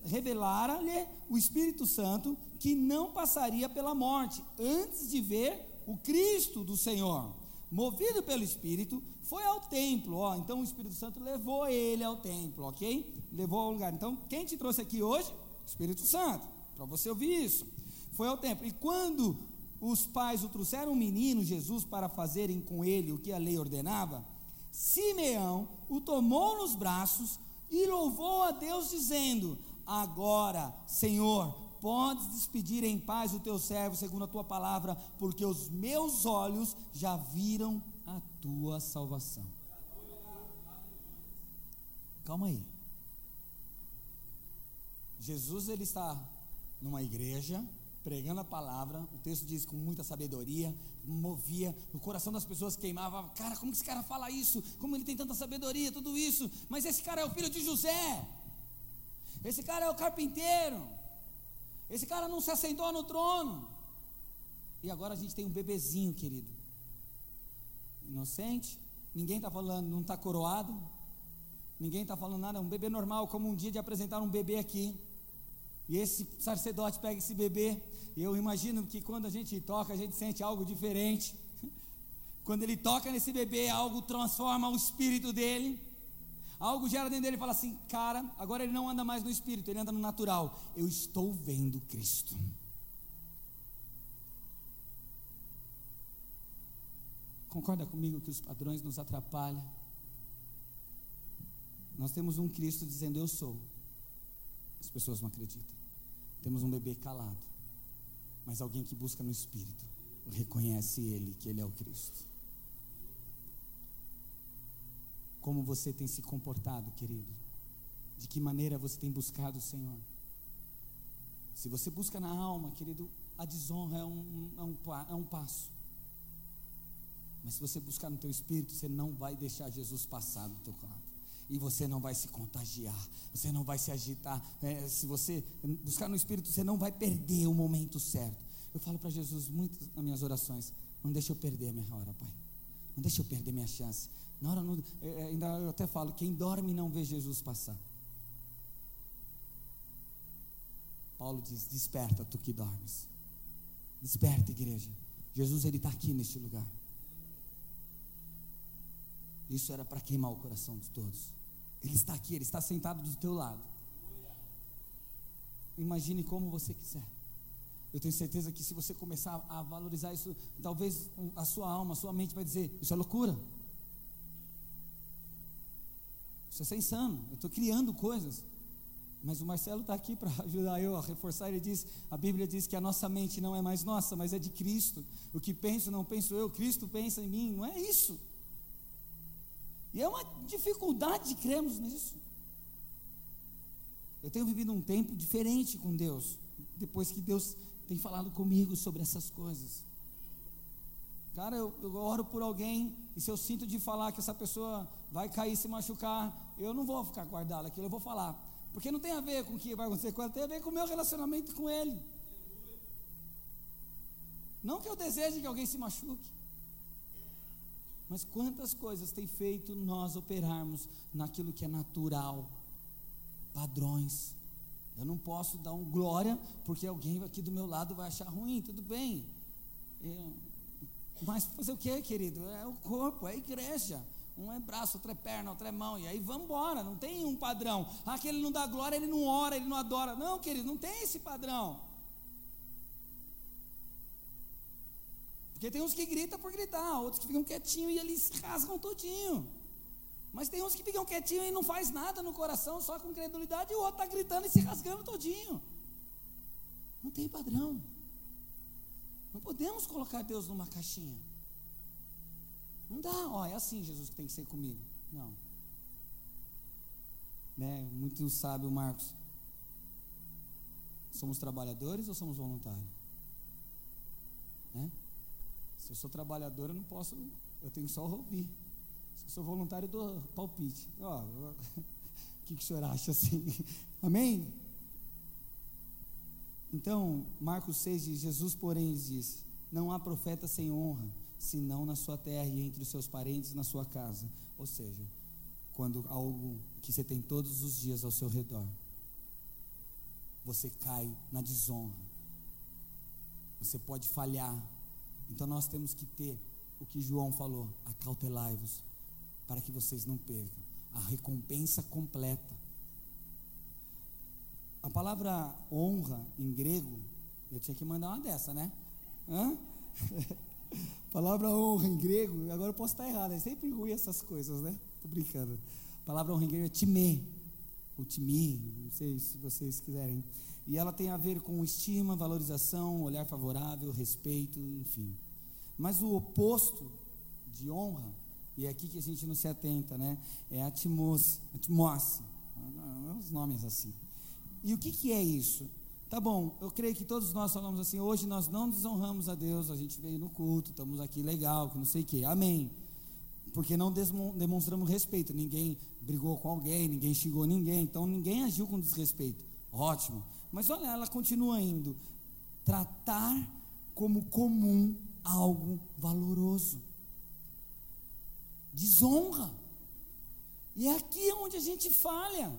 revelara-lhe o Espírito Santo que não passaria pela morte antes de ver o Cristo do Senhor. Movido pelo Espírito, foi ao templo. Ó, então o Espírito Santo levou ele ao templo, ok? Levou ao lugar. Então, quem te trouxe aqui hoje? Espírito Santo, para você ouvir isso. Foi ao templo. E quando os pais o trouxeram um menino, Jesus, para fazerem com ele o que a lei ordenava, Simeão o tomou nos braços e louvou a Deus, dizendo: Agora, Senhor, podes despedir em paz o teu servo, segundo a tua palavra, porque os meus olhos já viram a tua salvação. Calma aí. Jesus ele está numa igreja, pregando a palavra, o texto diz com muita sabedoria, movia, o coração das pessoas queimava, cara, como que esse cara fala isso? Como ele tem tanta sabedoria, tudo isso? Mas esse cara é o filho de José. Esse cara é o carpinteiro. Esse cara não se assentou no trono. E agora a gente tem um bebezinho, querido. Inocente, ninguém está falando, não está coroado, ninguém está falando nada, é um bebê normal, como um dia de apresentar um bebê aqui. E esse sacerdote pega esse bebê, eu imagino que quando a gente toca, a gente sente algo diferente. [laughs] Quando ele toca nesse bebê, algo transforma o espírito dele. Algo gera dentro dele e fala assim: Cara, agora ele não anda mais no espírito, ele anda no natural. Eu estou vendo Cristo. Concorda comigo que os padrões nos atrapalham? Nós temos um Cristo dizendo eu sou. As pessoas não acreditam. Temos um bebê calado, mas alguém que busca no Espírito reconhece ele que ele é o Cristo. Como você tem se comportado, querido? De que maneira você tem buscado o Senhor? Se você busca na alma, querido, a desonra é um, é um, é um passo. Mas se você buscar no teu espírito, você não vai deixar Jesus passar do teu lado e você não vai se contagiar, você não vai se agitar. É, se você buscar no Espírito, você não vai perder o momento certo. Eu falo para Jesus muito nas minhas orações: não deixa eu perder a minha hora, Pai. Não deixa eu perder minha chance. Na hora, é, é, ainda eu até falo: quem dorme não vê Jesus passar. Paulo diz: desperta, tu que dormes. Desperta, igreja. Jesus ele está aqui neste lugar. Isso era para queimar o coração de todos. Ele está aqui, ele está sentado do teu lado. Imagine como você quiser. Eu tenho certeza que se você começar a valorizar isso, talvez a sua alma, a sua mente vai dizer: Isso é loucura. Isso é insano. Eu estou criando coisas. Mas o Marcelo está aqui para [laughs] ajudar eu a reforçar. Ele diz: a Bíblia diz que a nossa mente não é mais nossa, mas é de Cristo. O que penso, não penso eu. Cristo pensa em mim. Não é isso. E é uma dificuldade de crermos nisso. Eu tenho vivido um tempo diferente com Deus, depois que Deus tem falado comigo sobre essas coisas. Cara, eu, eu, oro por alguém, e se eu sinto de falar que essa pessoa vai cair se machucar, eu não vou ficar guardado aquilo, eu vou falar. Porque não tem a ver com o que vai acontecer com ela, tem a ver com o meu relacionamento com ele. Não que eu deseje que alguém se machuque. Mas quantas coisas tem feito nós operarmos naquilo que é natural, padrões. Eu não posso dar um glória porque alguém aqui do meu lado vai achar ruim, tudo bem. Eu, mas fazer o que, querido? É o corpo, é a igreja. Um é braço, outro é perna, outro é mão. E aí vamos embora, não tem um padrão. Ah, aquele não dá glória, ele não ora, ele não adora. Não, querido, não tem esse padrão. Porque tem uns que gritam por gritar, outros que ficam quietinhos e eles rasgam todinho. Mas tem uns que ficam quietinhos e não faz nada no coração, só com credulidade, e o outro está gritando e se rasgando todinho. Não tem padrão. Não podemos colocar Deus numa caixinha. Não dá, ó, é assim Jesus que tem que ser comigo. Não. Né, muito sábio Marcos. Somos trabalhadores ou somos voluntários? Né? Se eu sou trabalhador, eu não posso, eu tenho só ouvir. Se eu sou voluntário, eu dou palpite. Ó, [laughs] o que, que o senhor acha assim? Amém? Então, Marcos 6 diz: Jesus, porém, disse: Não há profeta sem honra, senão na sua terra e entre os seus parentes na sua casa. Ou seja, quando algo que você tem todos os dias ao seu redor, você cai na desonra. Você pode falhar, então nós temos que ter o que João falou: acautelai-vos, para que vocês não percam a recompensa completa. A palavra honra em grego, eu tinha que mandar uma dessa, né? Hã? [laughs] palavra honra em grego, agora eu posso estar errado, é sempre ruim essas coisas, né? Tô brincando. A palavra honra em grego é timê, ou timi, não sei se vocês quiserem. E ela tem a ver com estima, valorização, olhar favorável, respeito, enfim. Mas o oposto de honra, e é aqui que a gente não se atenta, né? É atmose, atmose, os nomes assim. E o que, que é isso? Tá bom, eu creio que todos nós falamos assim, hoje nós não desonramos a Deus, a gente veio no culto, estamos aqui legal, que não sei o que, amém. Porque não demonstramos respeito, ninguém brigou com alguém, ninguém xingou ninguém, então ninguém agiu com desrespeito. Ótimo. Mas olha, ela continua indo. Tratar como comum algo valoroso. Desonra. E é aqui onde a gente falha.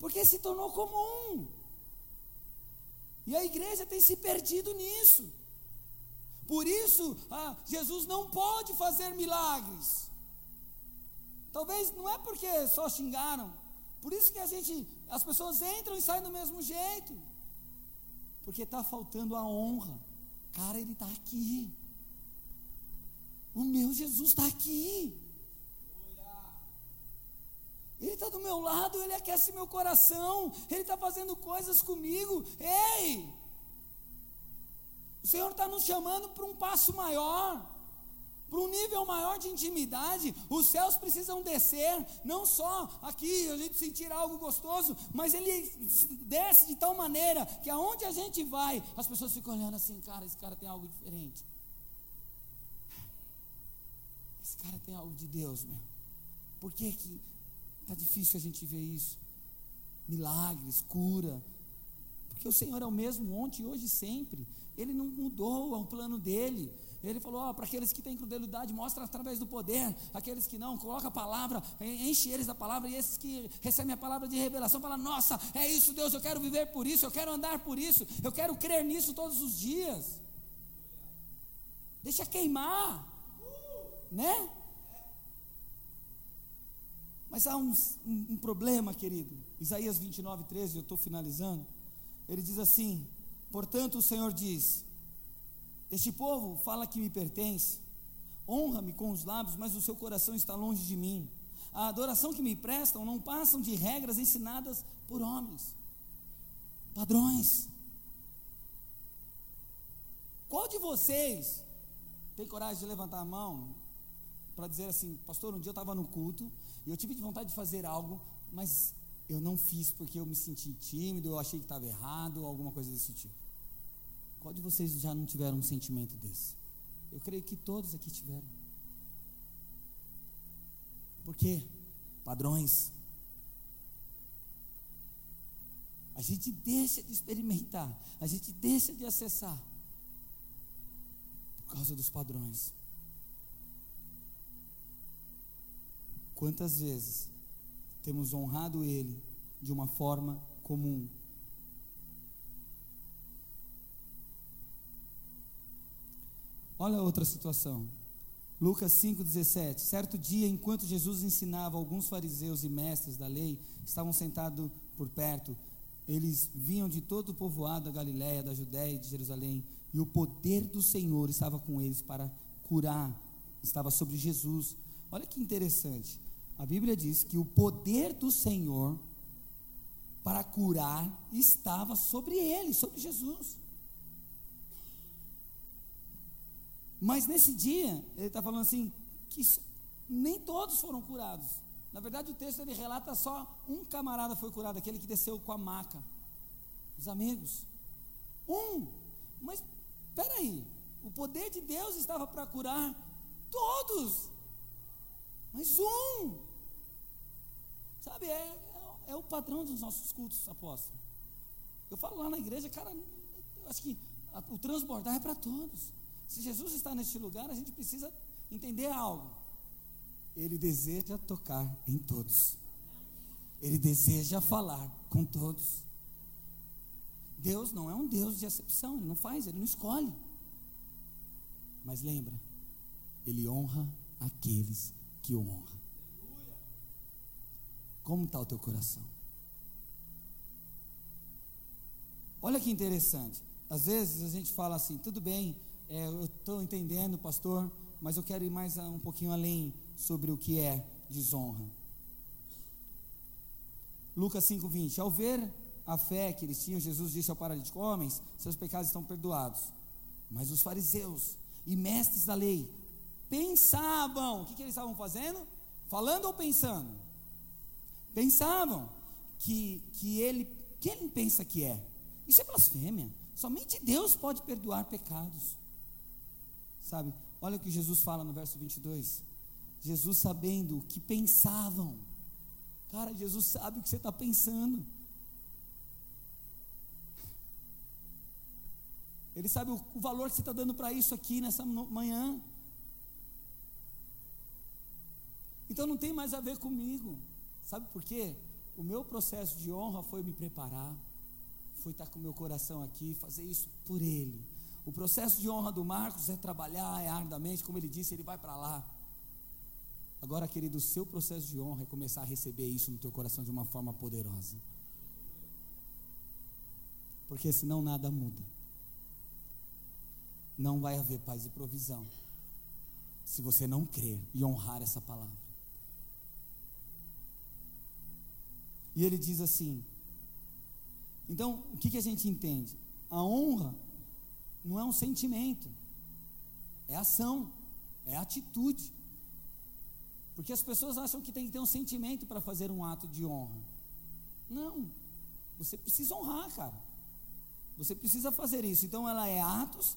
Porque se tornou comum. E a igreja tem se perdido nisso. Por isso, ah, Jesus não pode fazer milagres. Talvez não é porque só xingaram. Por isso que a gente, as pessoas entram e saem do mesmo jeito. Porque está faltando a honra. Cara, ele está aqui. O meu Jesus está aqui. Ele está do meu lado, ele aquece meu coração, ele está fazendo coisas comigo. Ei! O Senhor está nos chamando para um passo maior, para um nível maior de intimidade. Os céus precisam descer, não só aqui a gente sentir algo gostoso, mas ele desce de tal maneira que aonde a gente vai, as pessoas ficam olhando assim, cara, esse cara tem algo diferente. Esse cara tem algo de Deus, meu. Por que que Está difícil a gente ver isso. Milagres, cura. Porque o Senhor é o mesmo ontem, hoje e sempre. Ele não mudou o plano dele. Ele falou: oh, para aqueles que têm crudelidade, mostra através do poder. Aqueles que não, coloca a palavra, enche eles da palavra. E esses que recebem a palavra de revelação, falam: Nossa, é isso, Deus, eu quero viver por isso, eu quero andar por isso, eu quero crer nisso todos os dias. Deixa queimar, né? Mas há um, um, um problema, querido. Isaías 29, 13, eu estou finalizando. Ele diz assim: Portanto, o Senhor diz: Este povo fala que me pertence, honra-me com os lábios, mas o seu coração está longe de mim. A adoração que me prestam não passam de regras ensinadas por homens, padrões. Qual de vocês tem coragem de levantar a mão para dizer assim, pastor, um dia eu estava no culto e eu tive vontade de fazer algo, mas eu não fiz porque eu me senti tímido, eu achei que estava errado, alguma coisa desse tipo. Qual de vocês já não tiveram um sentimento desse? Eu creio que todos aqui tiveram. Por quê? Padrões. A gente deixa de experimentar, a gente deixa de acessar por causa dos padrões. Quantas vezes temos honrado Ele de uma forma comum? Olha outra situação. Lucas 5,17. Certo dia, enquanto Jesus ensinava, alguns fariseus e mestres da lei estavam sentados por perto. Eles vinham de todo o povoado da Galiléia, da Judéia e de Jerusalém, e o poder do Senhor estava com eles para curar, estava sobre Jesus. Olha que interessante. A Bíblia diz que o poder do Senhor para curar estava sobre ele, sobre Jesus. Mas nesse dia, ele está falando assim, que nem todos foram curados. Na verdade, o texto ele relata só um camarada foi curado, aquele que desceu com a maca. Os amigos. Um. Mas, peraí, o poder de Deus estava para curar todos. Mas um. Sabe, é, é, é o padrão dos nossos cultos, apóstolo. Eu falo lá na igreja, cara, acho que a, o transbordar é para todos. Se Jesus está neste lugar, a gente precisa entender algo. Ele deseja tocar em todos. Ele deseja falar com todos. Deus não é um Deus de acepção, ele não faz, ele não escolhe. Mas lembra, ele honra aqueles que o honram. Como está o teu coração? Olha que interessante. Às vezes a gente fala assim, tudo bem, é, eu estou entendendo, pastor, mas eu quero ir mais um pouquinho além sobre o que é desonra. Lucas 5,20. Ao ver a fé que eles tinham, Jesus disse ao paralítico: Homens, seus pecados estão perdoados. Mas os fariseus e mestres da lei pensavam, o que, que eles estavam fazendo? Falando ou pensando? Pensavam que, que ele, que ele pensa que é. Isso é blasfêmia. Somente Deus pode perdoar pecados. Sabe? Olha o que Jesus fala no verso 22. Jesus sabendo o que pensavam. Cara, Jesus sabe o que você está pensando. Ele sabe o, o valor que você está dando para isso aqui nessa manhã. Então não tem mais a ver comigo. Sabe por quê? O meu processo de honra foi me preparar, foi estar com o meu coração aqui, fazer isso por Ele. O processo de honra do Marcos é trabalhar, é ardamente, como ele disse, ele vai para lá. Agora, querido, o seu processo de honra é começar a receber isso no teu coração de uma forma poderosa. Porque senão nada muda. Não vai haver paz e provisão se você não crer e honrar essa palavra. E ele diz assim: então, o que, que a gente entende? A honra não é um sentimento, é ação, é atitude. Porque as pessoas acham que tem que ter um sentimento para fazer um ato de honra. Não, você precisa honrar, cara. Você precisa fazer isso. Então, ela é atos,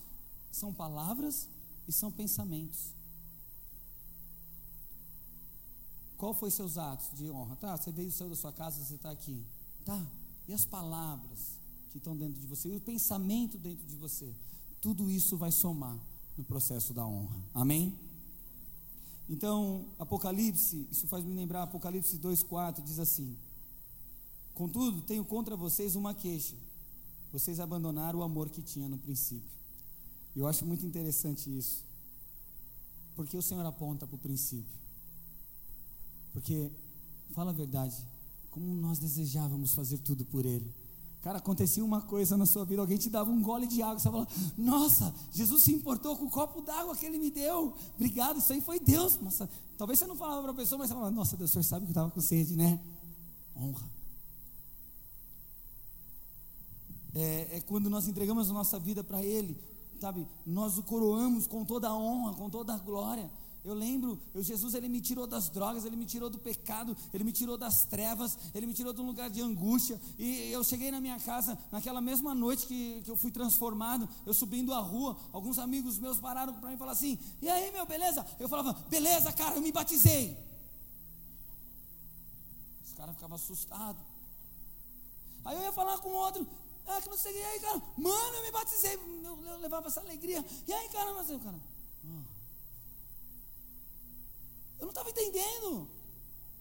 são palavras e são pensamentos. Qual foi seus atos de honra? Tá, você veio, saiu da sua casa, você está aqui. Tá, e as palavras que estão dentro de você, e o pensamento dentro de você, tudo isso vai somar no processo da honra. Amém? Então, Apocalipse, isso faz me lembrar, Apocalipse 2,4 diz assim: Contudo, tenho contra vocês uma queixa. Vocês abandonaram o amor que tinha no princípio. Eu acho muito interessante isso. Porque o Senhor aponta para o princípio. Porque, fala a verdade, como nós desejávamos fazer tudo por Ele. Cara, acontecia uma coisa na sua vida, alguém te dava um gole de água, você falava, nossa, Jesus se importou com o copo d'água que Ele me deu, obrigado, isso aí foi Deus. Nossa, talvez você não falava para a pessoa, mas você falava, nossa, Deus, o Senhor sabe que eu estava com sede, né? Honra. É, é quando nós entregamos a nossa vida para Ele, sabe? Nós o coroamos com toda a honra, com toda a glória. Eu lembro, eu, Jesus ele me tirou das drogas, ele me tirou do pecado, ele me tirou das trevas, ele me tirou de um lugar de angústia. E eu cheguei na minha casa naquela mesma noite que, que eu fui transformado, eu subindo a rua, alguns amigos meus pararam para mim e falaram assim: "E aí, meu, beleza?" Eu falava: "Beleza, cara, eu me batizei." Os caras ficavam assustados. Aí eu ia falar com outro, ah, que não sei, e aí, cara, mano, eu me batizei, eu, eu levava essa alegria. E aí, cara, mas eu, cara, oh. Eu não estava entendendo.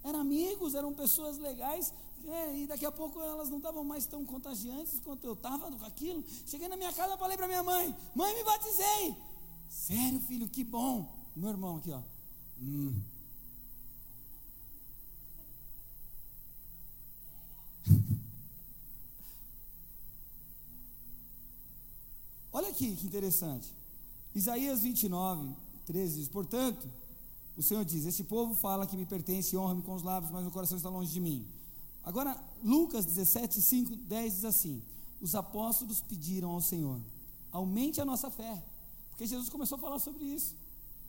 Eram amigos, eram pessoas legais, é, e daqui a pouco elas não estavam mais tão contagiantes quanto eu estava com aquilo. Cheguei na minha casa, falei para minha mãe: Mãe, me batizei. Sério, filho, que bom. Meu irmão aqui, ó. Hum. [laughs] Olha aqui que interessante. Isaías 29, 13 diz: Portanto, o Senhor diz: Esse povo fala que me pertence e honra-me com os lábios, mas o coração está longe de mim. Agora, Lucas 17, 5, 10 diz assim: Os apóstolos pediram ao Senhor: Aumente a nossa fé. Porque Jesus começou a falar sobre isso.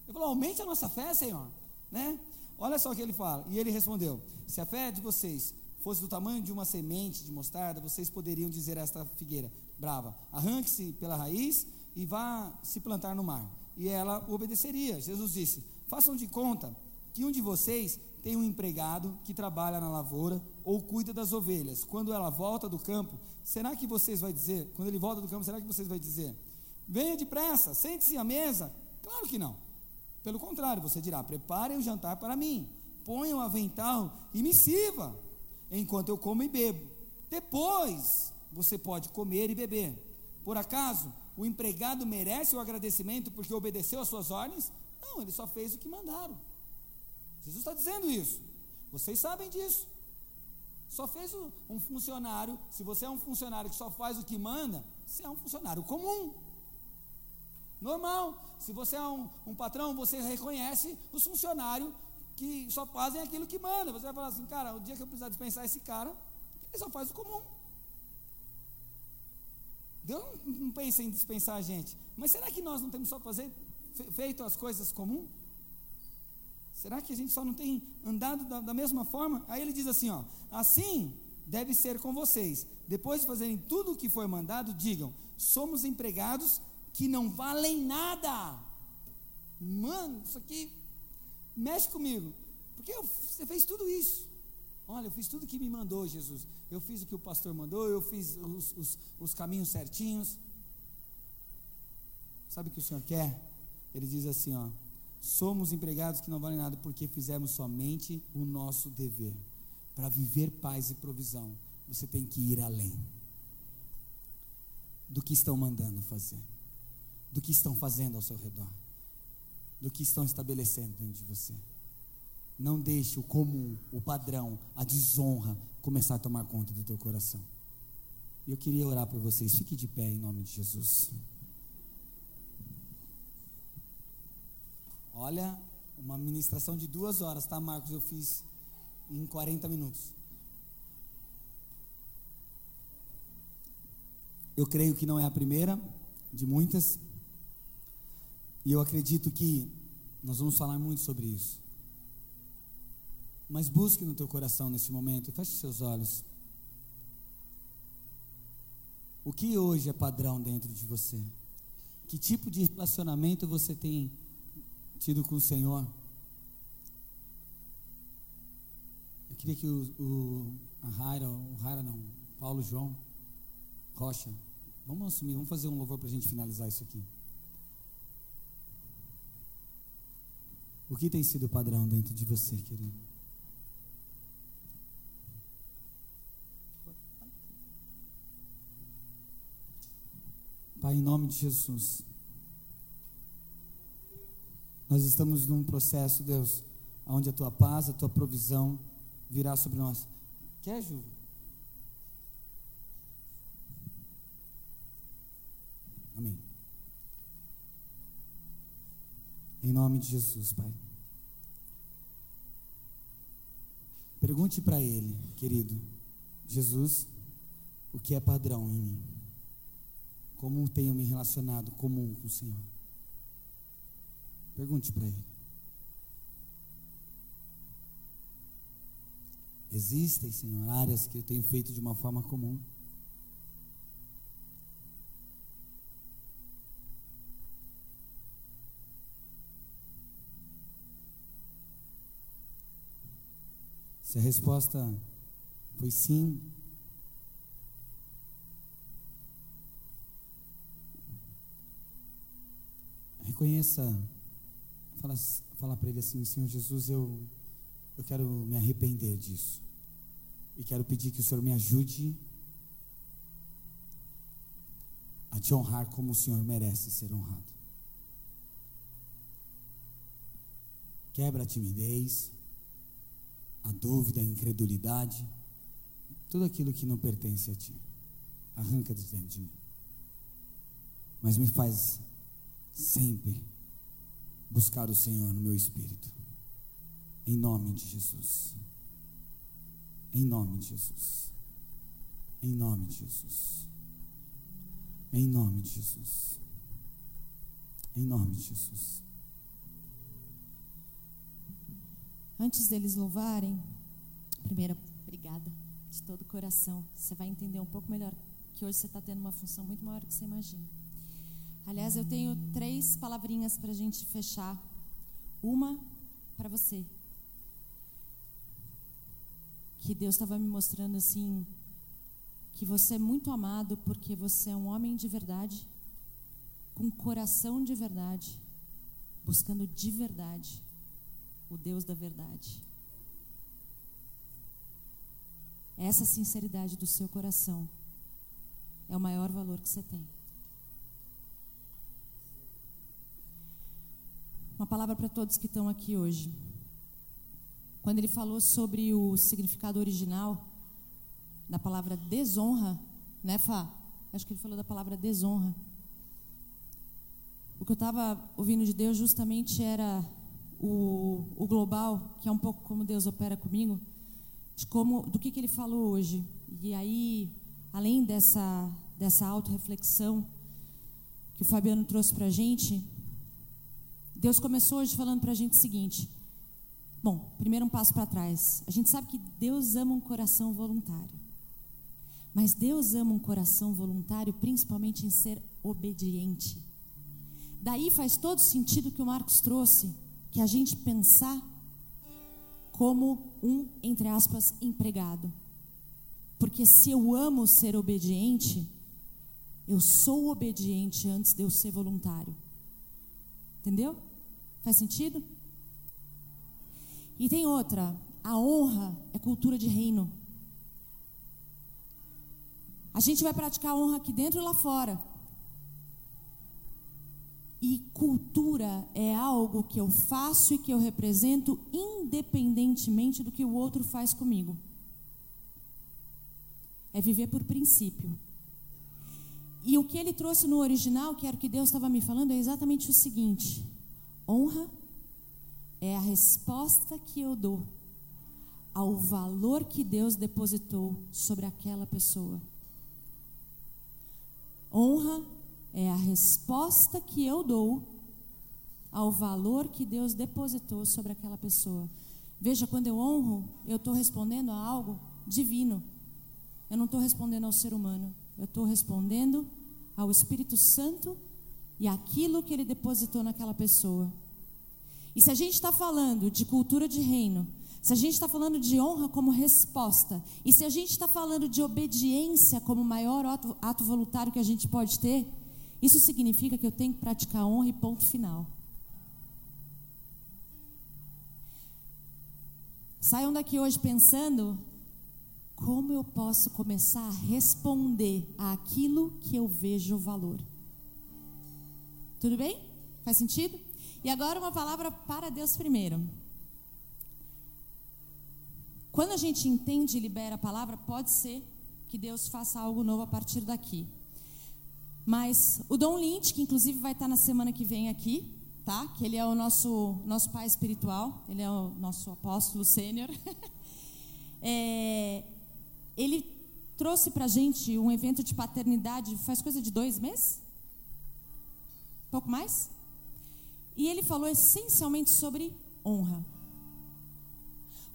Ele falou: Aumente a nossa fé, Senhor. Né? Olha só o que ele fala. E ele respondeu: Se a fé de vocês fosse do tamanho de uma semente de mostarda, vocês poderiam dizer a esta figueira brava: Arranque-se pela raiz e vá se plantar no mar. E ela obedeceria. Jesus disse: Façam de conta que um de vocês tem um empregado que trabalha na lavoura ou cuida das ovelhas. Quando ela volta do campo, será que vocês vai dizer, quando ele volta do campo, será que vocês vai dizer: "Venha depressa, sente-se à mesa"? Claro que não. Pelo contrário, você dirá: "Preparem o jantar para mim, ponham o avental e me sirva, enquanto eu como e bebo. Depois você pode comer e beber. Por acaso o empregado merece o agradecimento porque obedeceu às suas ordens? Não, ele só fez o que mandaram. Jesus está dizendo isso. Vocês sabem disso. Só fez um funcionário. Se você é um funcionário que só faz o que manda, você é um funcionário comum. Normal. Se você é um, um patrão, você reconhece os funcionários que só fazem aquilo que manda. Você vai falar assim, cara, o dia que eu precisar dispensar esse cara, ele só faz o comum. Deus não pensa em dispensar a gente. Mas será que nós não temos só fazer feito as coisas comuns? Será que a gente só não tem andado da, da, mesma forma? Aí ele diz assim: ó, assim deve ser com vocês. Depois de fazerem tudo o que foi mandado, digam: somos empregados que não valem nada. Mano, isso aqui mexe comigo. Porque eu, você fez tudo isso. Olha, eu fiz tudo que me mandou, Jesus. Eu fiz o que o pastor mandou, eu fiz os, os, os caminhos certinhos. Sabe o que o Senhor quer? Ele diz assim: ó, somos empregados que não valem nada porque fizemos somente o nosso dever. Para viver paz e provisão, você tem que ir além do que estão mandando fazer. do que estão fazendo ao seu redor, do que estão estabelecendo dentro de você. Não deixe o comum, o padrão, a desonra começar a tomar conta do teu coração. Eu queria orar por vocês. Fique de pé em nome de Jesus. Olha, uma ministração de duas horas, tá, Marcos? Eu fiz em 40 minutos. Eu creio que não é a primeira de muitas. E eu acredito que nós vamos falar muito sobre isso. Mas busque no teu coração nesse momento, feche seus olhos. O que hoje é padrão dentro de você? Que tipo de relacionamento você tem tido com o Senhor? Eu queria que o, o a Raira, o Raira não, Paulo João Rocha, vamos assumir, vamos fazer um louvor para a gente finalizar isso aqui. O que tem sido padrão dentro de você, querido? Pai, em nome de Jesus, nós estamos num processo, Deus, onde a tua paz, a tua provisão virá sobre nós. Quer, Ju? Amém. Em nome de Jesus, Pai. Pergunte para Ele, querido, Jesus, o que é padrão em mim? Como tenho me relacionado comum com o Senhor? Pergunte para Ele. Existem, Senhor, áreas que eu tenho feito de uma forma comum. Se a resposta foi sim, reconheça, fala, fala para ele assim, Senhor Jesus, eu, eu quero me arrepender disso. E quero pedir que o Senhor me ajude a te honrar como o Senhor merece ser honrado. Quebra a timidez, a dúvida, a incredulidade, tudo aquilo que não pertence a ti. Arranca de dentro de mim. Mas me faz sempre buscar o Senhor no meu espírito. Em nome de Jesus. Em nome de Jesus. Em nome de Jesus. Em nome de Jesus. Em nome de Jesus.
Antes deles louvarem, primeiro, obrigada de todo o coração. Você vai entender um pouco melhor que hoje você está tendo uma função muito maior do que você imagina. Aliás, eu tenho três palavrinhas para a gente fechar. Uma para você. Que Deus estava me mostrando assim, que você é muito amado porque você é um homem de verdade, com coração de verdade, buscando de verdade o Deus da verdade. Essa sinceridade do seu coração é o maior valor que você tem. Uma palavra para todos que estão aqui hoje. Quando ele falou sobre o significado original da palavra desonra, né, Fá? Acho que ele falou da palavra desonra. O que eu estava ouvindo de Deus justamente era o, o global, que é um pouco como Deus opera comigo, de como, do que, que ele falou hoje. E aí, além dessa, dessa auto-reflexão que o Fabiano trouxe para a gente, Deus começou hoje falando para a gente o seguinte. Bom, primeiro um passo para trás. A gente sabe que Deus ama um coração voluntário. Mas Deus ama um coração voluntário principalmente em ser obediente. Daí faz todo sentido que o Marcos trouxe que a gente pensar como um, entre aspas, empregado. Porque se eu amo ser obediente, eu sou obediente antes de eu ser voluntário. Entendeu? Faz sentido? E tem outra, a honra é cultura de reino. A gente vai praticar honra aqui dentro e lá fora. cultura é algo que eu faço e que eu represento independentemente do que o outro faz comigo. É viver por princípio. E o que ele trouxe no original, que era o que Deus estava me falando, é exatamente o seguinte: honra é a resposta que eu dou ao valor que Deus depositou sobre aquela pessoa. Honra é a resposta que eu dou ao valor que Deus depositou sobre aquela pessoa. Veja, quando eu honro, eu estou respondendo a algo divino. Eu não estou respondendo ao ser humano. Eu estou respondendo ao Espírito Santo e aquilo que ele depositou naquela pessoa. E se a gente está falando de cultura de reino, se a gente está falando de honra como resposta, e se a gente está falando de obediência como maior ato, ato voluntário que a gente pode ter, isso significa que eu tenho que praticar honra e ponto final. Saiam daqui hoje pensando como eu posso começar a responder àquilo que eu vejo valor. Tudo bem? Faz sentido? E agora uma palavra para Deus primeiro. Quando a gente entende e libera a palavra, pode ser que Deus faça algo novo a partir daqui. Mas o Dom Lynch, que inclusive vai estar na semana que vem aqui, tá? Que ele é o nosso nosso pai espiritual, ele é o nosso apóstolo sênior. [laughs] é, ele trouxe para gente um evento de paternidade faz coisa de dois meses? Pouco mais? E ele falou essencialmente sobre honra.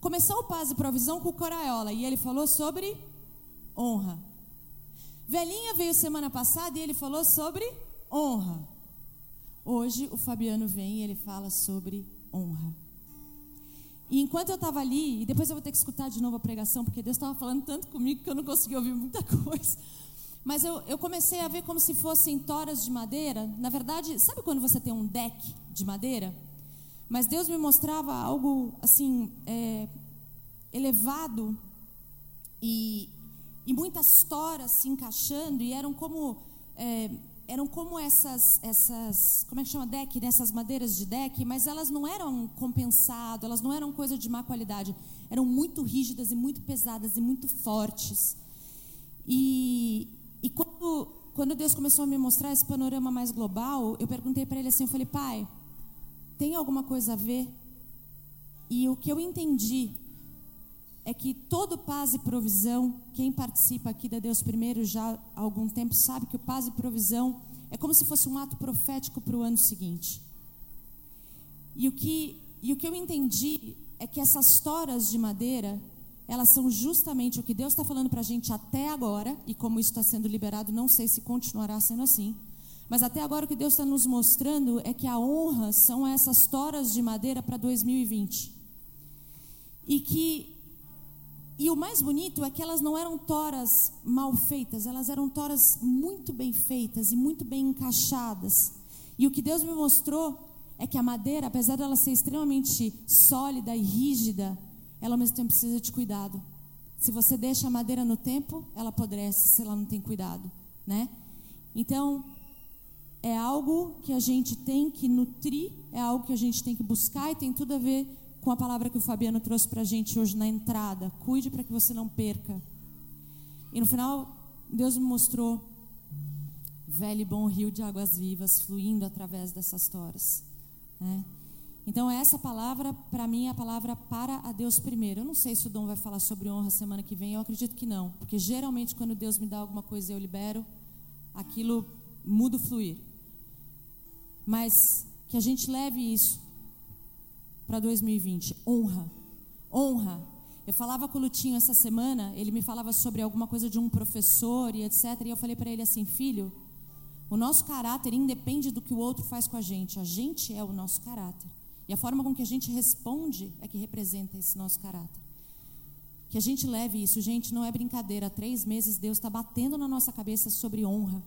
Começou o Paz e Provisão com o Coraiola e ele falou sobre honra. Velhinha veio semana passada e ele falou sobre honra. Hoje o Fabiano vem e ele fala sobre honra. E enquanto eu estava ali, e depois eu vou ter que escutar de novo a pregação, porque Deus estava falando tanto comigo que eu não consegui ouvir muita [laughs] coisa. Mas eu, eu comecei a ver como se fossem toras de madeira. Na verdade, sabe quando você tem um deck de madeira? Mas Deus me mostrava algo assim, é, elevado e, e muitas toras se encaixando, e eram como. É, eram como essas, essas, como é que chama deck, nessas madeiras de deck, mas elas não eram compensado, elas não eram coisa de má qualidade, eram muito rígidas e muito pesadas e muito fortes. E, e quando, quando Deus começou a me mostrar esse panorama mais global, eu perguntei para ele assim, eu falei, pai, tem alguma coisa a ver? E o que eu entendi é que todo paz e provisão, quem participa aqui da Deus Primeiro já há algum tempo sabe que o paz e provisão é como se fosse um ato profético para o ano seguinte. E o que, e o que eu entendi é que essas toras de madeira, elas são justamente o que Deus está falando para a gente até agora, e como isso está sendo liberado, não sei se continuará sendo assim, mas até agora o que Deus está nos mostrando é que a honra são essas toras de madeira para 2020. E que e o mais bonito é que elas não eram toras mal feitas, elas eram toras muito bem feitas e muito bem encaixadas. E o que Deus me mostrou é que a madeira, apesar dela ser extremamente sólida e rígida, ela ao mesmo tempo precisa de cuidado. Se você deixa a madeira no tempo, ela apodrece se ela não tem cuidado, né? Então, é algo que a gente tem que nutrir, é algo que a gente tem que buscar e tem tudo a ver com a palavra que o Fabiano trouxe para a gente hoje na entrada. Cuide para que você não perca. E no final, Deus me mostrou velho e bom rio de águas vivas fluindo através dessas histórias. Né? Então, essa palavra, para mim, é a palavra para a Deus primeiro. Eu não sei se o Dom vai falar sobre honra semana que vem, eu acredito que não. Porque geralmente, quando Deus me dá alguma coisa e eu libero, aquilo muda o fluir. Mas que a gente leve isso para 2020. Honra. Honra. Eu falava com o Lutinho essa semana, ele me falava sobre alguma coisa de um professor e etc. E eu falei para ele assim: filho, o nosso caráter independe do que o outro faz com a gente. A gente é o nosso caráter. E a forma com que a gente responde é que representa esse nosso caráter. Que a gente leve isso, gente, não é brincadeira. Há três meses Deus está batendo na nossa cabeça sobre honra